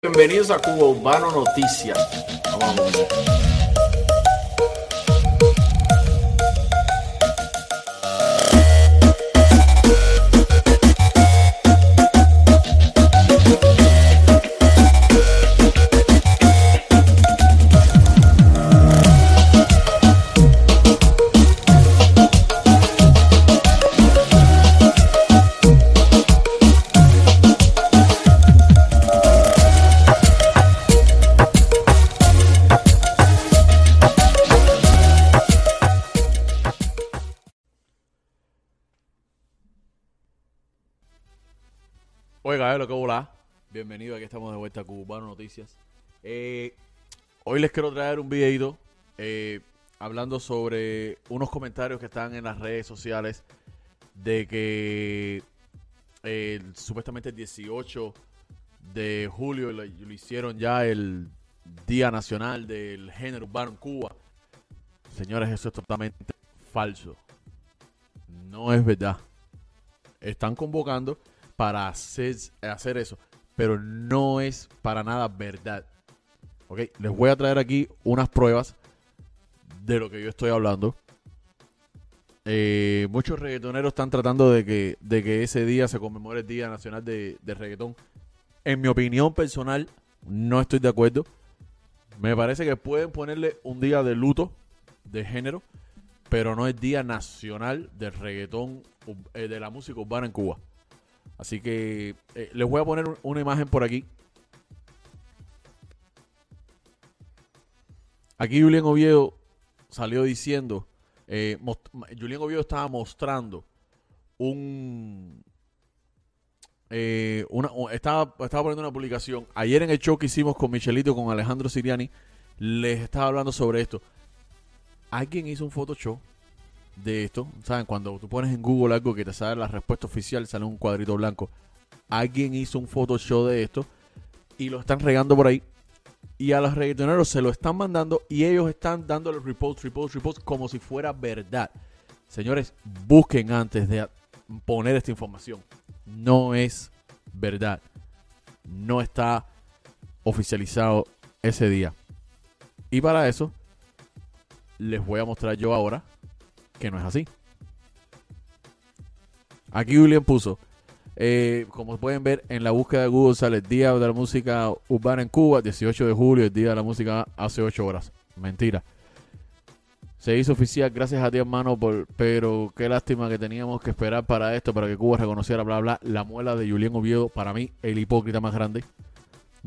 Bienvenidos a Cuba Urbano Noticias. Oiga, lo que hola. Bienvenido, aquí estamos de vuelta a Cubano Noticias. Eh, hoy les quiero traer un videito eh, hablando sobre unos comentarios que están en las redes sociales de que eh, supuestamente el 18 de julio lo, lo hicieron ya el Día Nacional del Género Urbano en Cuba. Señores, eso es totalmente falso. No es verdad. Están convocando para hacer, eso, pero no es para nada verdad. Ok, les voy a traer aquí unas pruebas de lo que yo estoy hablando. Eh, muchos reggaetoneros están tratando de que, de que ese día se conmemore el Día Nacional de, de Reggaetón. En mi opinión personal, no estoy de acuerdo. Me parece que pueden ponerle un día de luto de género, pero no es Día Nacional del Reggaetón, eh, de la música urbana en Cuba. Así que eh, les voy a poner una imagen por aquí. Aquí Julián Oviedo salió diciendo, eh, Julián Oviedo estaba mostrando un... Eh, una, estaba, estaba poniendo una publicación. Ayer en el show que hicimos con Michelito, con Alejandro Siriani, les estaba hablando sobre esto. Alguien hizo un Photoshop de esto. ¿Saben? Cuando tú pones en Google algo que te sale la respuesta oficial, sale un cuadrito blanco. Alguien hizo un Photoshop de esto y lo están regando por ahí. Y a los reggaetoneros se lo están mandando y ellos están dándole repost, repost, repost como si fuera verdad. Señores, busquen antes de poner esta información. No es verdad. No está oficializado ese día. Y para eso, les voy a mostrar yo ahora que no es así. Aquí William puso, eh, como pueden ver en la búsqueda de Google sale el Día de la Música Urbana en Cuba, 18 de julio, el Día de la Música hace 8 horas. Mentira. Se hizo oficial gracias a ti hermano, pero qué lástima que teníamos que esperar para esto, para que Cuba reconociera, bla, bla, la muela de Julián Oviedo, para mí, el hipócrita más grande.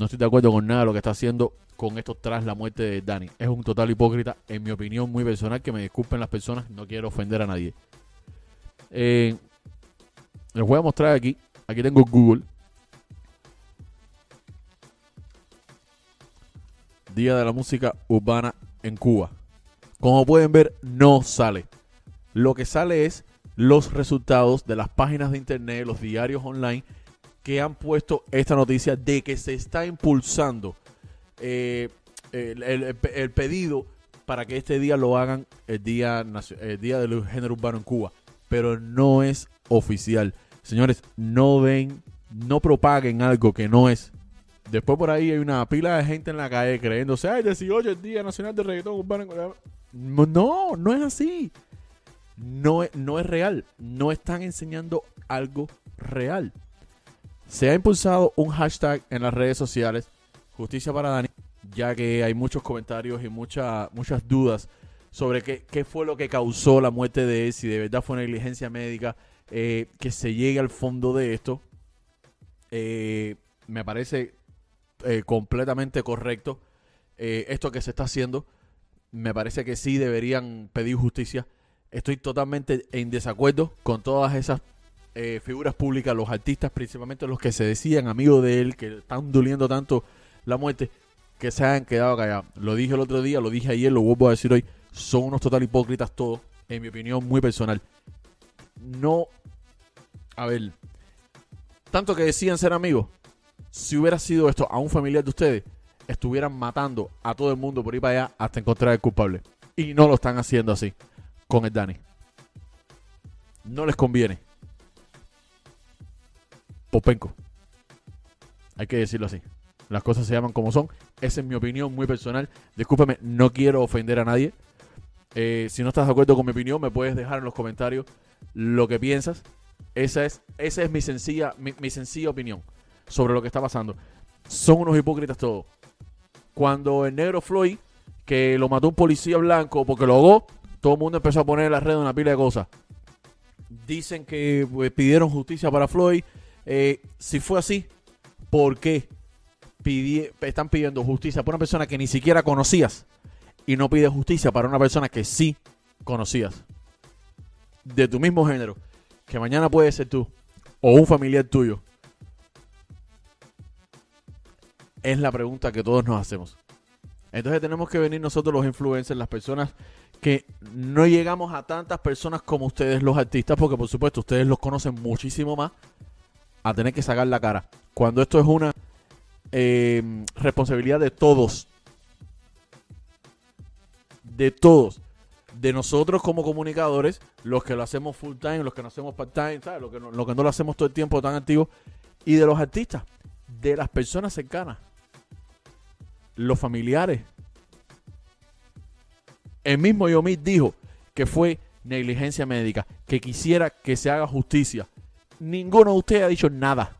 No estoy de acuerdo con nada de lo que está haciendo con esto tras la muerte de Dani. Es un total hipócrita, en mi opinión muy personal, que me disculpen las personas, no quiero ofender a nadie. Eh, les voy a mostrar aquí, aquí tengo Google. Día de la Música Urbana en Cuba. Como pueden ver, no sale. Lo que sale es los resultados de las páginas de internet, los diarios online que han puesto esta noticia de que se está impulsando eh, el, pedido para que este día lo hagan el día, el día del género urbano en Cuba. Pero no es oficial. Señores, no ven, no propaguen algo que no es. Después por ahí hay una pila de gente en la calle creyéndose, ay, 18 el Día Nacional de Reggaetón Urbano. No, no es así. No, no es real. No están enseñando algo real. Se ha impulsado un hashtag en las redes sociales, Justicia para Dani, ya que hay muchos comentarios y muchas dudas sobre qué, qué, fue lo que causó la muerte de él, si de verdad fue negligencia médica, eh, que se llegue al fondo de esto. Eh, me parece eh, completamente correcto esto que se está haciendo. Me parece que sí deberían pedir justicia. Estoy totalmente en desacuerdo con todas esas eh, figuras públicas, los artistas, principalmente los que se decían amigos de él, que están doliendo tanto la muerte, que se han quedado callados. Lo dije el otro día, lo dije ayer, lo vuelvo a decir hoy. Son unos total hipócritas todos, en mi opinión muy personal. No, a ver, tanto que decían ser amigos, si hubiera sido esto a un familiar de ustedes, estuvieran matando a todo el mundo por ir para allá hasta encontrar el culpable. Y no lo están haciendo así con el Dani. No les conviene. Popenco. Hay que decirlo así. Las cosas se llaman como son. Esa es mi opinión muy personal. Discúlpame, no quiero ofender a nadie. Eh, si no estás de acuerdo con mi opinión, me puedes dejar en los comentarios lo que piensas. Esa es, esa es mi sencilla, mi, mi sencilla opinión sobre lo que está pasando. Son unos hipócritas todos. Cuando el negro Floyd, que lo mató un policía blanco porque lo ahogó, todo el mundo empezó a poner en la red una pila de cosas. Dicen que pues, pidieron justicia para Floyd. Eh, si fue así, ¿por qué están pidiendo justicia para una persona que ni siquiera conocías y no pide justicia para una persona que sí conocías? De tu mismo género, que mañana puede ser tú o un familiar tuyo. Es la pregunta que todos nos hacemos. Entonces tenemos que venir nosotros los influencers, las personas que no llegamos a tantas personas como ustedes los artistas, porque por supuesto ustedes los conocen muchísimo más, a tener que sacar la cara. Cuando esto es una eh, responsabilidad de todos. De todos. De nosotros como comunicadores, los que lo hacemos full time, los que no hacemos part time, ¿sabes? Lo que no, lo que no lo hacemos todo el tiempo tan activo. Y de los artistas, de las personas cercanas, los familiares. El mismo Yomit dijo que fue negligencia médica, que quisiera que se haga justicia. Ninguno de ustedes ha dicho nada.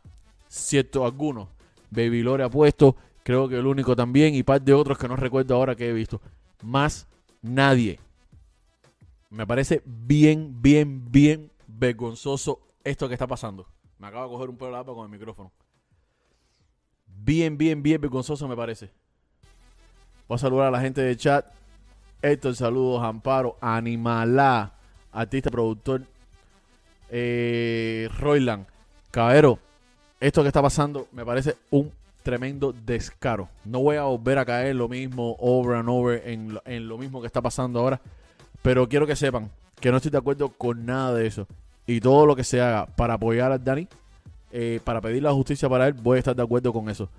Cierto, algunos. Baby Lore ha puesto, creo que el único también, y par de otros que no recuerdo ahora que he visto. Más nadie. Me parece bien, bien, bien vergonzoso esto que está pasando. Me acabo de coger un pelo de agua con el micrófono. Bien, bien, bien vergonzoso me parece. Voy a saludar a la gente de chat. Héctor, saludos, Amparo, Animalá, artista, productor, eh, Royland, Cabero. Esto que está pasando me parece un tremendo descaro. No voy a volver a caer lo mismo over and over en lo, mismo que está pasando ahora. Pero quiero que sepan que no estoy de acuerdo con nada de eso. Y todo lo que se haga para apoyar a Dani, eh, para pedir la justicia para él, voy a estar de acuerdo con eso.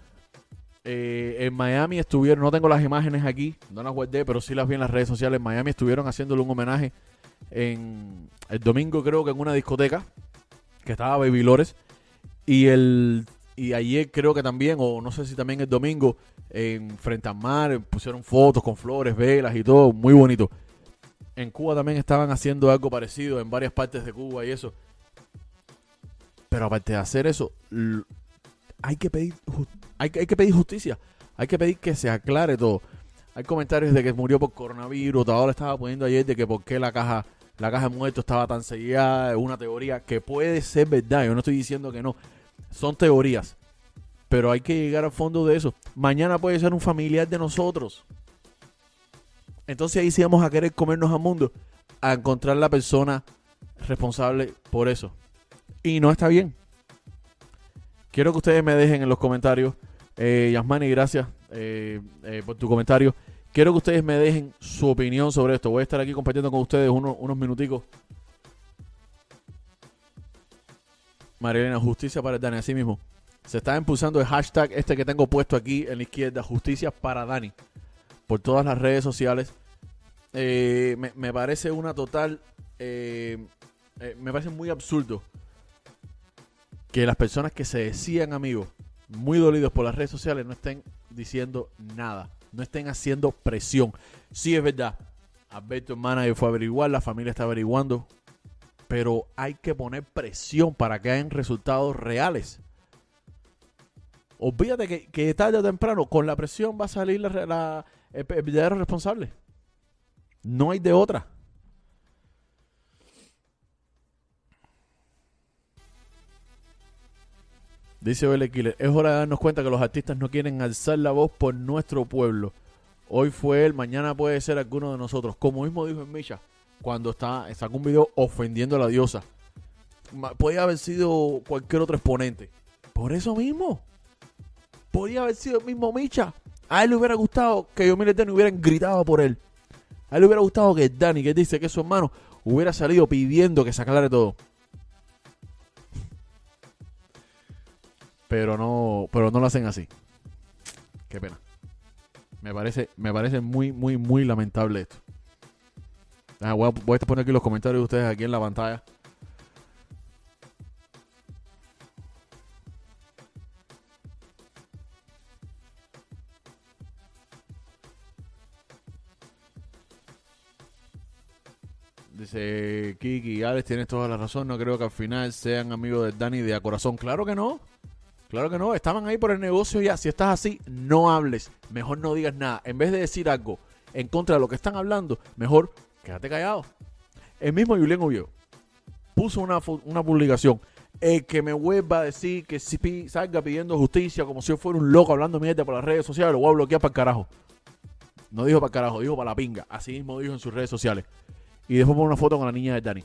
Eh, en Miami estuvieron, no tengo las imágenes aquí, no las guardé, pero sí las vi en las redes sociales. En Miami estuvieron haciéndole un homenaje en el domingo, creo que en una discoteca que estaba Baby Lores. Y el y ayer creo que también, o no sé si también el domingo, en frente al mar, pusieron fotos con flores, velas y todo, muy bonito. En Cuba también estaban haciendo algo parecido en varias partes de Cuba y eso. Pero aparte de hacer eso, hay que pedir hay, hay que pedir justicia. Hay que pedir que se aclare todo. Hay comentarios de que murió por coronavirus. Ahora estaba poniendo ayer de que por qué la caja, la caja de muertos estaba tan sellada. Es una teoría que puede ser verdad. Yo no estoy diciendo que no. Son teorías. Pero hay que llegar al fondo de eso. Mañana puede ser un familiar de nosotros. Entonces ahí sí vamos a querer comernos al mundo. A encontrar la persona responsable por eso. Y no está bien. Quiero que ustedes me dejen en los comentarios. Eh, Yasmani, gracias eh, eh, por tu comentario. Quiero que ustedes me dejen su opinión sobre esto. Voy a estar aquí compartiendo con ustedes uno- unos minuticos. Marilena, justicia para Dani. Así mismo. Se está impulsando el hashtag este que tengo puesto aquí en la izquierda. Justicia para Dani. Por todas las redes sociales. Me, parece una total... me parece muy absurdo que las personas que se decían amigos, muy dolidos por las redes sociales, no estén diciendo nada, no estén haciendo presión. Sí es verdad, Alberto, manager, fue a averiguar, la familia está averiguando, pero hay que poner presión para que hayan resultados reales. Olvídate que, que tarde o temprano, con la presión va a salir la, el, el responsable. No hay de otra. Dice Belle Killer, es hora de darnos cuenta que los artistas no quieren alzar la voz por nuestro pueblo. Hoy fue él, mañana puede ser alguno de nosotros. Como mismo dijo en Misha, cuando está, sacó un video ofendiendo a la diosa. Podía haber sido cualquier otro exponente. Por eso mismo. Podía haber sido el mismo Micha. A él le hubiera gustado que yo y Dani hubieran gritado por él. A él le hubiera gustado que Dani, que dice que su hermano, hubiera salido pidiendo que se aclare todo. pero no, pero no lo hacen así. Qué pena. Me parece, me parece muy, muy, muy lamentable esto. Voy, a, voy, a, poner aquí los comentarios de ustedes aquí en la pantalla. Dice Kiki, Alex, tienes toda la razón. No creo que al final sean amigos de Dani de a corazón. Claro que no. Claro que no. Estaban ahí por el negocio ya. Si estás así, no hables. Mejor no digas nada. En vez de decir algo en contra de lo que están hablando, mejor quédate callado. El mismo Julián Oviedo puso una, una publicación. El que me vuelva a decir que si salga pidiendo justicia como si yo fuera un loco hablando mierda por las redes sociales, lo voy a bloquear para el carajo. No dijo para el carajo, dijo para la pinga. Así mismo dijo en sus redes sociales. Y después pone una foto con la niña de Dani.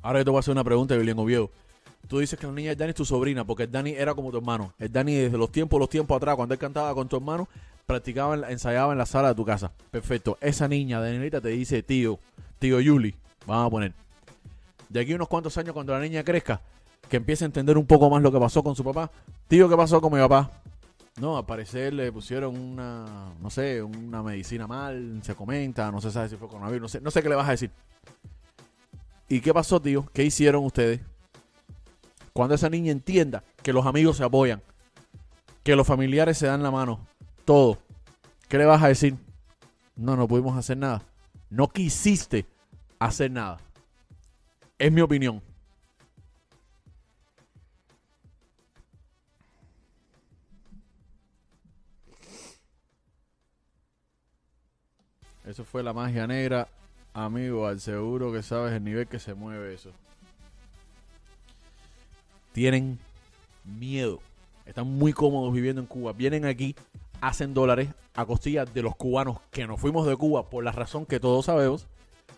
Ahora yo te voy a hacer una pregunta, Julián Oviedo. Tú dices que la niña de Dani es tu sobrina, porque el Dani era como tu hermano. El Dani desde los tiempos, los tiempos atrás, cuando él cantaba con tu hermano, practicaba, ensayaba en la sala de tu casa. Perfecto. Esa niña, Danielita, te dice tío, tío Yuli, vamos a poner. De aquí unos cuantos años, cuando la niña crezca, que empiece a entender un poco más lo que pasó con su papá. Tío, ¿qué pasó con mi papá? No, al parecer le pusieron una, no sé, una medicina mal, se comenta, no se sabe si fue coronavirus, no sé, no sé qué le vas a decir. ¿Y qué pasó, tío? ¿Qué hicieron ustedes? Cuando esa niña entienda que los amigos se apoyan, que los familiares se dan la mano, todo, ¿qué le vas a decir? No, no pudimos hacer nada. No quisiste hacer nada. Es mi opinión. Eso fue la magia negra. Amigo, al seguro que sabes el nivel que se mueve eso. Tienen miedo. Están muy cómodos viviendo en Cuba. Vienen aquí, hacen dólares a costillas de los cubanos que nos fuimos de Cuba por la razón que todos sabemos.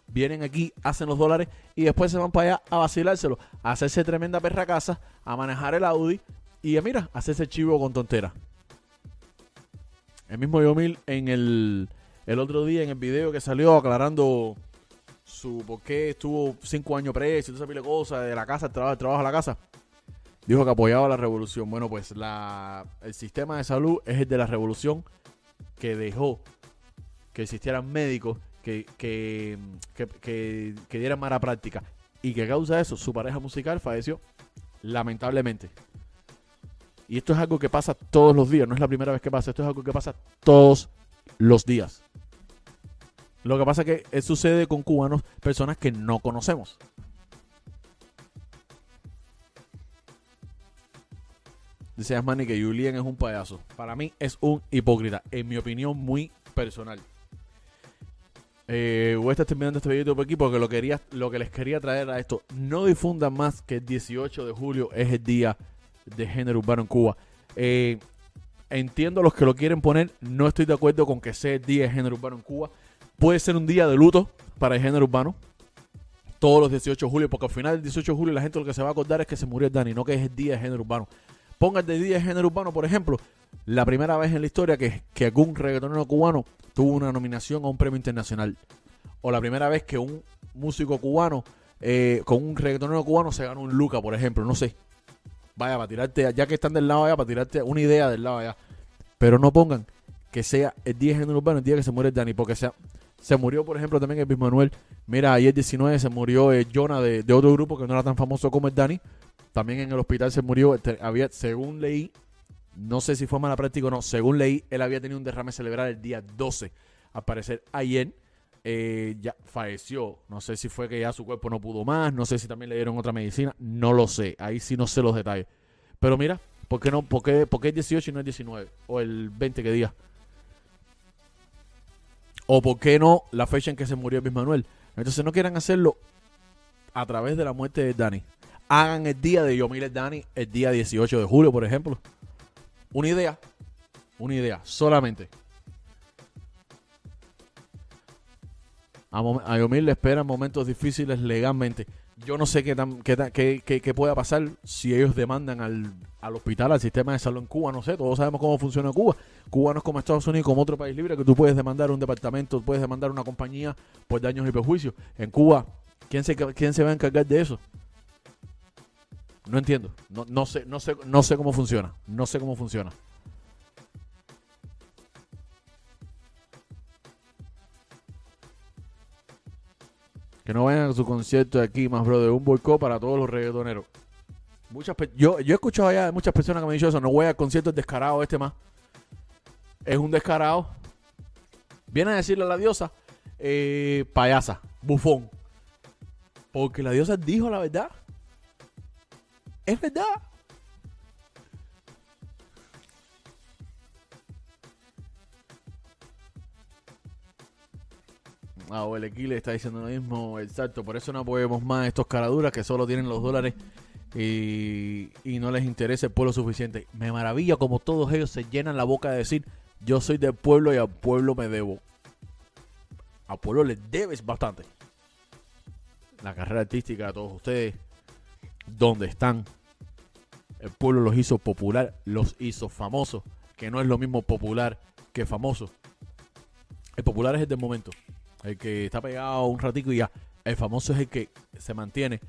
Vienen aquí, hacen los dólares y después se van para allá a vacilárselo, a hacerse tremenda perra casa, a manejar el Audi y a mira, hacerse chivo con tontera. El mismo Yomil en el el otro día en el video que salió aclarando su por qué estuvo cinco años preso y toda esa pila de cosas de la casa, el trabajo, el trabajo a la casa. Dijo que apoyaba la revolución. Bueno, pues la, el sistema de salud es el de la revolución que dejó que existieran médicos que, que, que, que dieran mala práctica. Y que a causa de eso, su pareja musical falleció lamentablemente. Y esto es algo que pasa todos los días, no es la primera vez que pasa, esto es algo que pasa todos los días. Lo que pasa es que sucede con cubanos, personas que no conocemos. Dice Asmani que Julián es un payaso. Para mí es un hipócrita, en mi opinión muy personal. Eh, voy a estar terminando este video por aquí porque lo, quería, lo que les quería traer a esto, no difundan más que el 18 de julio es el día de género urbano en Cuba. Eh, entiendo a los que lo quieren poner, no estoy de acuerdo con que sea el día de género urbano en Cuba. Puede ser un día de luto para el género urbano. Todos los 18 de julio, porque al final del 18 de julio la gente lo que se va a acordar es que se murió el Dani, no que es el día de género urbano. Ponga el de día de género urbano, por ejemplo, la primera vez en la historia que, que algún reggaetonero cubano tuvo una nominación a un premio internacional. O la primera vez que un músico cubano eh, con un reggaetonero cubano se ganó un Luca, por ejemplo, no sé. Vaya, para tirarte, ya que están del lado allá, para tirarte una idea del lado allá. Pero no pongan que sea el día de género urbano, el día que se muere el Dani, porque sea, se murió, por ejemplo, también el Manuel. Mira, ayer 19 se murió eh, Jonah de, otro grupo que no era tan famoso como el Dani. También en el hospital se murió. Este, había, según leí, no sé si fue mala práctica o no, según leí, él había tenido un derrame cerebral el día 12. Al parecer, ayer eh, ya falleció. No sé si fue que ya su cuerpo no pudo más, no sé si también le dieron otra medicina, no lo sé. Ahí sí no sé los detalles. Pero mira, ¿por qué no? ¿Por qué, por qué el 18 y no el 19? O el 20 que día. O por qué no la fecha en que se murió Luis Manuel. Entonces no quieran hacerlo a través de la muerte de Dani. Hagan el día de Yomil Dani el día 18 de julio, por ejemplo. Una idea. Una idea, solamente. A, Yomil le esperan momentos difíciles legalmente. Yo no sé qué, tan, qué, qué, pueda pasar si ellos demandan al, al, hospital, al sistema de salud en Cuba. No sé, todos sabemos cómo funciona Cuba. Cuba no es como Estados Unidos, como otro país libre, que tú puedes demandar un departamento, puedes demandar una compañía por daños y perjuicios. En Cuba, ¿quién se, quién se va a encargar de eso? No entiendo. No, no, sé, no, sé, no sé cómo funciona. No sé cómo funciona. Que no vayan a su concierto de aquí, más bro, de un boicot para todos los reggaetoneros. Muchas yo, yo he escuchado allá de muchas personas que me han dicho eso. No voy al concierto descarado este más. Es un descarado. Viene a decirle a la diosa, eh, payasa, bufón. Porque la diosa dijo la verdad. Es verdad. Ah, o el Equile está diciendo lo mismo, exacto. Por eso no apoyemos más estos caraduras que solo tienen los dólares y, y no les interesa el pueblo suficiente. Me maravilla como todos ellos se llenan la boca de decir, yo soy del pueblo y al pueblo me debo. Al pueblo les debes bastante. La carrera artística a todos ustedes, ¿dónde están? El pueblo los hizo popular, los hizo famosos, que no es lo mismo popular que famoso. El popular es el del momento, el que está pegado un ratico y ya. El famoso es el que se mantiene.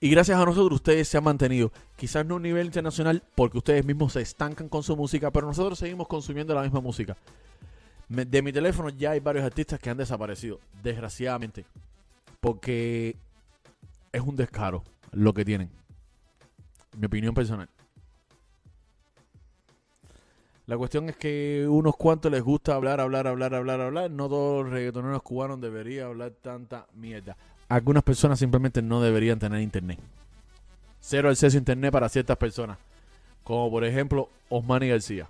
Y gracias a nosotros ustedes se han mantenido. Quizás no a un nivel internacional porque ustedes mismos se estancan con su música, pero nosotros seguimos consumiendo la misma música. De mi teléfono ya hay varios artistas que han desaparecido, desgraciadamente. Porque es un descaro lo que tienen. Mi opinión personal. La cuestión es que unos cuantos les gusta hablar, hablar, hablar, hablar, hablar. No todos los reggaetoneros cubanos deberían hablar tanta mierda. Algunas personas simplemente no deberían tener internet. Cero acceso a internet para ciertas personas. Como por ejemplo Osmani García.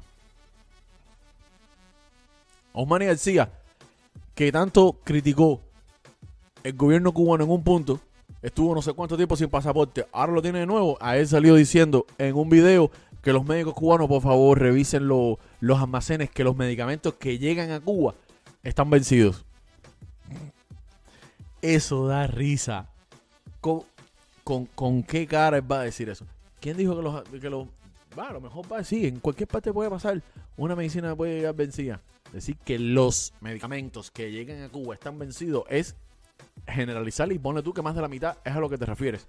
Osmani García, que tanto criticó el gobierno cubano en un punto, estuvo no sé cuánto tiempo sin pasaporte, ahora lo tiene de nuevo. A él salió diciendo en un video que los médicos cubanos, por favor, revisen lo- los almacenes, que los medicamentos que llegan a Cuba están vencidos. Eso da risa. ¿Con, con, qué cara va a decir eso? ¿Quién dijo que los... Que los a lo mejor va a decir, en cualquier parte puede pasar, una medicina puede llegar vencida. Decir que los medicamentos que llegan a Cuba están vencidos es generalizar y ponle tú que más de la mitad es a lo que te refieres.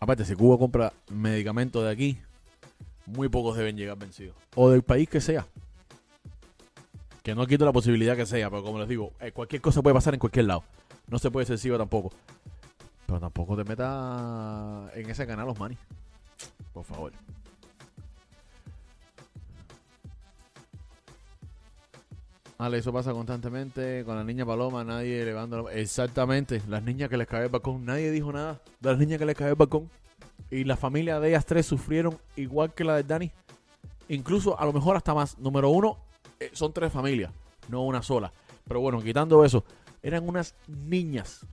Aparte, si Cuba compra medicamentos de aquí, muy pocos deben llegar vencidos. O del país que sea. Que no quito la posibilidad que sea, pero como les digo, eh, cualquier cosa puede pasar en cualquier lado. No se puede ser tampoco. Pero tampoco te metas en ese canal, los manis. Por favor. Ale, eso pasa constantemente con la niña Paloma, nadie elevando la- Exactamente, las niñas que les cae el balcón, nadie dijo nada de las niñas que les cae el balcón. Y la familia de ellas tres sufrieron igual que la de Dani. Incluso a lo mejor hasta más. Número uno, eh, son tres familias, no una sola. Pero bueno, quitando eso, eran unas niñas.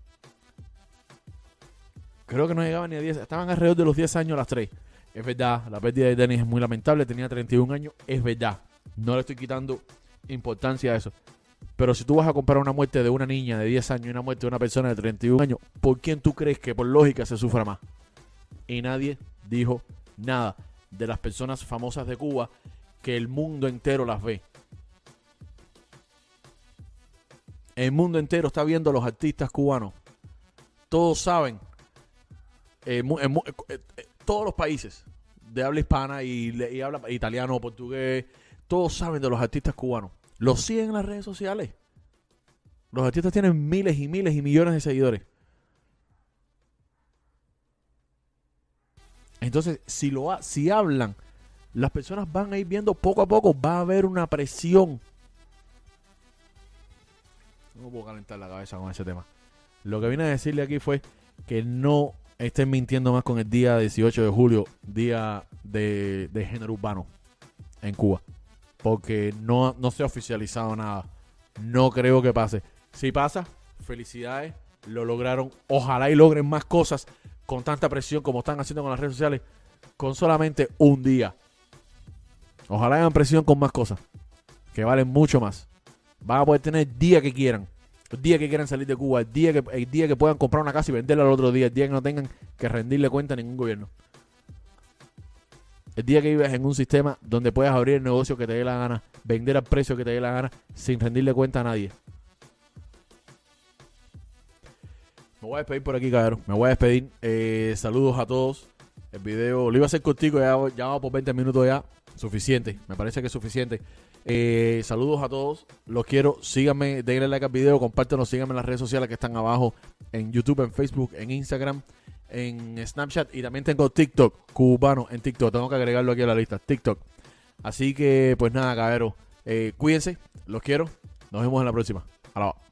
Creo que no llegaban ni a 10, estaban alrededor de los 10 años las tres. Es verdad, la pérdida de Dennis es muy lamentable, tenía 31 años, es verdad. No le estoy quitando importancia a eso. Pero si tú vas a comparar una muerte de una niña de 10 años y una muerte de una persona de 31 años, ¿por quién tú crees que por lógica se sufra más? Y nadie dijo nada de las personas famosas de Cuba que el mundo entero las ve. El mundo entero está viendo a los artistas cubanos. Todos saben, eh, eh, eh, todos los países de habla hispana y, y habla italiano, portugués, todos saben de los artistas cubanos. Los siguen en las redes sociales. Los artistas tienen miles y miles y millones de seguidores. Entonces, si lo si hablan, las personas van a ir viendo poco a poco, va a haber una presión. No puedo calentar la cabeza con ese tema. Lo que vine a decirle aquí fue que no estén mintiendo más con el día 18 de julio, día de, de género urbano en Cuba. Porque no, no se ha oficializado nada. No creo que pase. Si pasa, felicidades. Lo lograron. Ojalá y logren más cosas con tanta presión como están haciendo con las redes sociales. Con solamente un día. Ojalá hagan presión con más cosas. Que valen mucho más. Van a poder tener el día que quieran. El día que quieran salir de Cuba. El día que, el día que puedan comprar una casa y venderla al otro día. El día que no tengan que rendirle cuenta a ningún gobierno. El día que vives en un sistema donde puedas abrir el negocio que te dé la gana, vender al precio que te dé la gana, sin rendirle cuenta a nadie. Me voy a despedir por aquí, cabrón. Me voy a despedir. Eh, saludos a todos. El video lo iba a hacer cortico, ya, ya vamos por 20 minutos ya. Suficiente, me parece que es suficiente. Eh, saludos a todos, los quiero. Síganme, denle like al video, compártanlo, síganme en las redes sociales que están abajo: en YouTube, en Facebook, en Instagram, en Snapchat y también tengo TikTok, cubano en TikTok. Tengo que agregarlo aquí a la lista: TikTok. Así que, pues nada, cabrón. Eh, cuídense, los quiero. Nos vemos en la próxima. Alaba.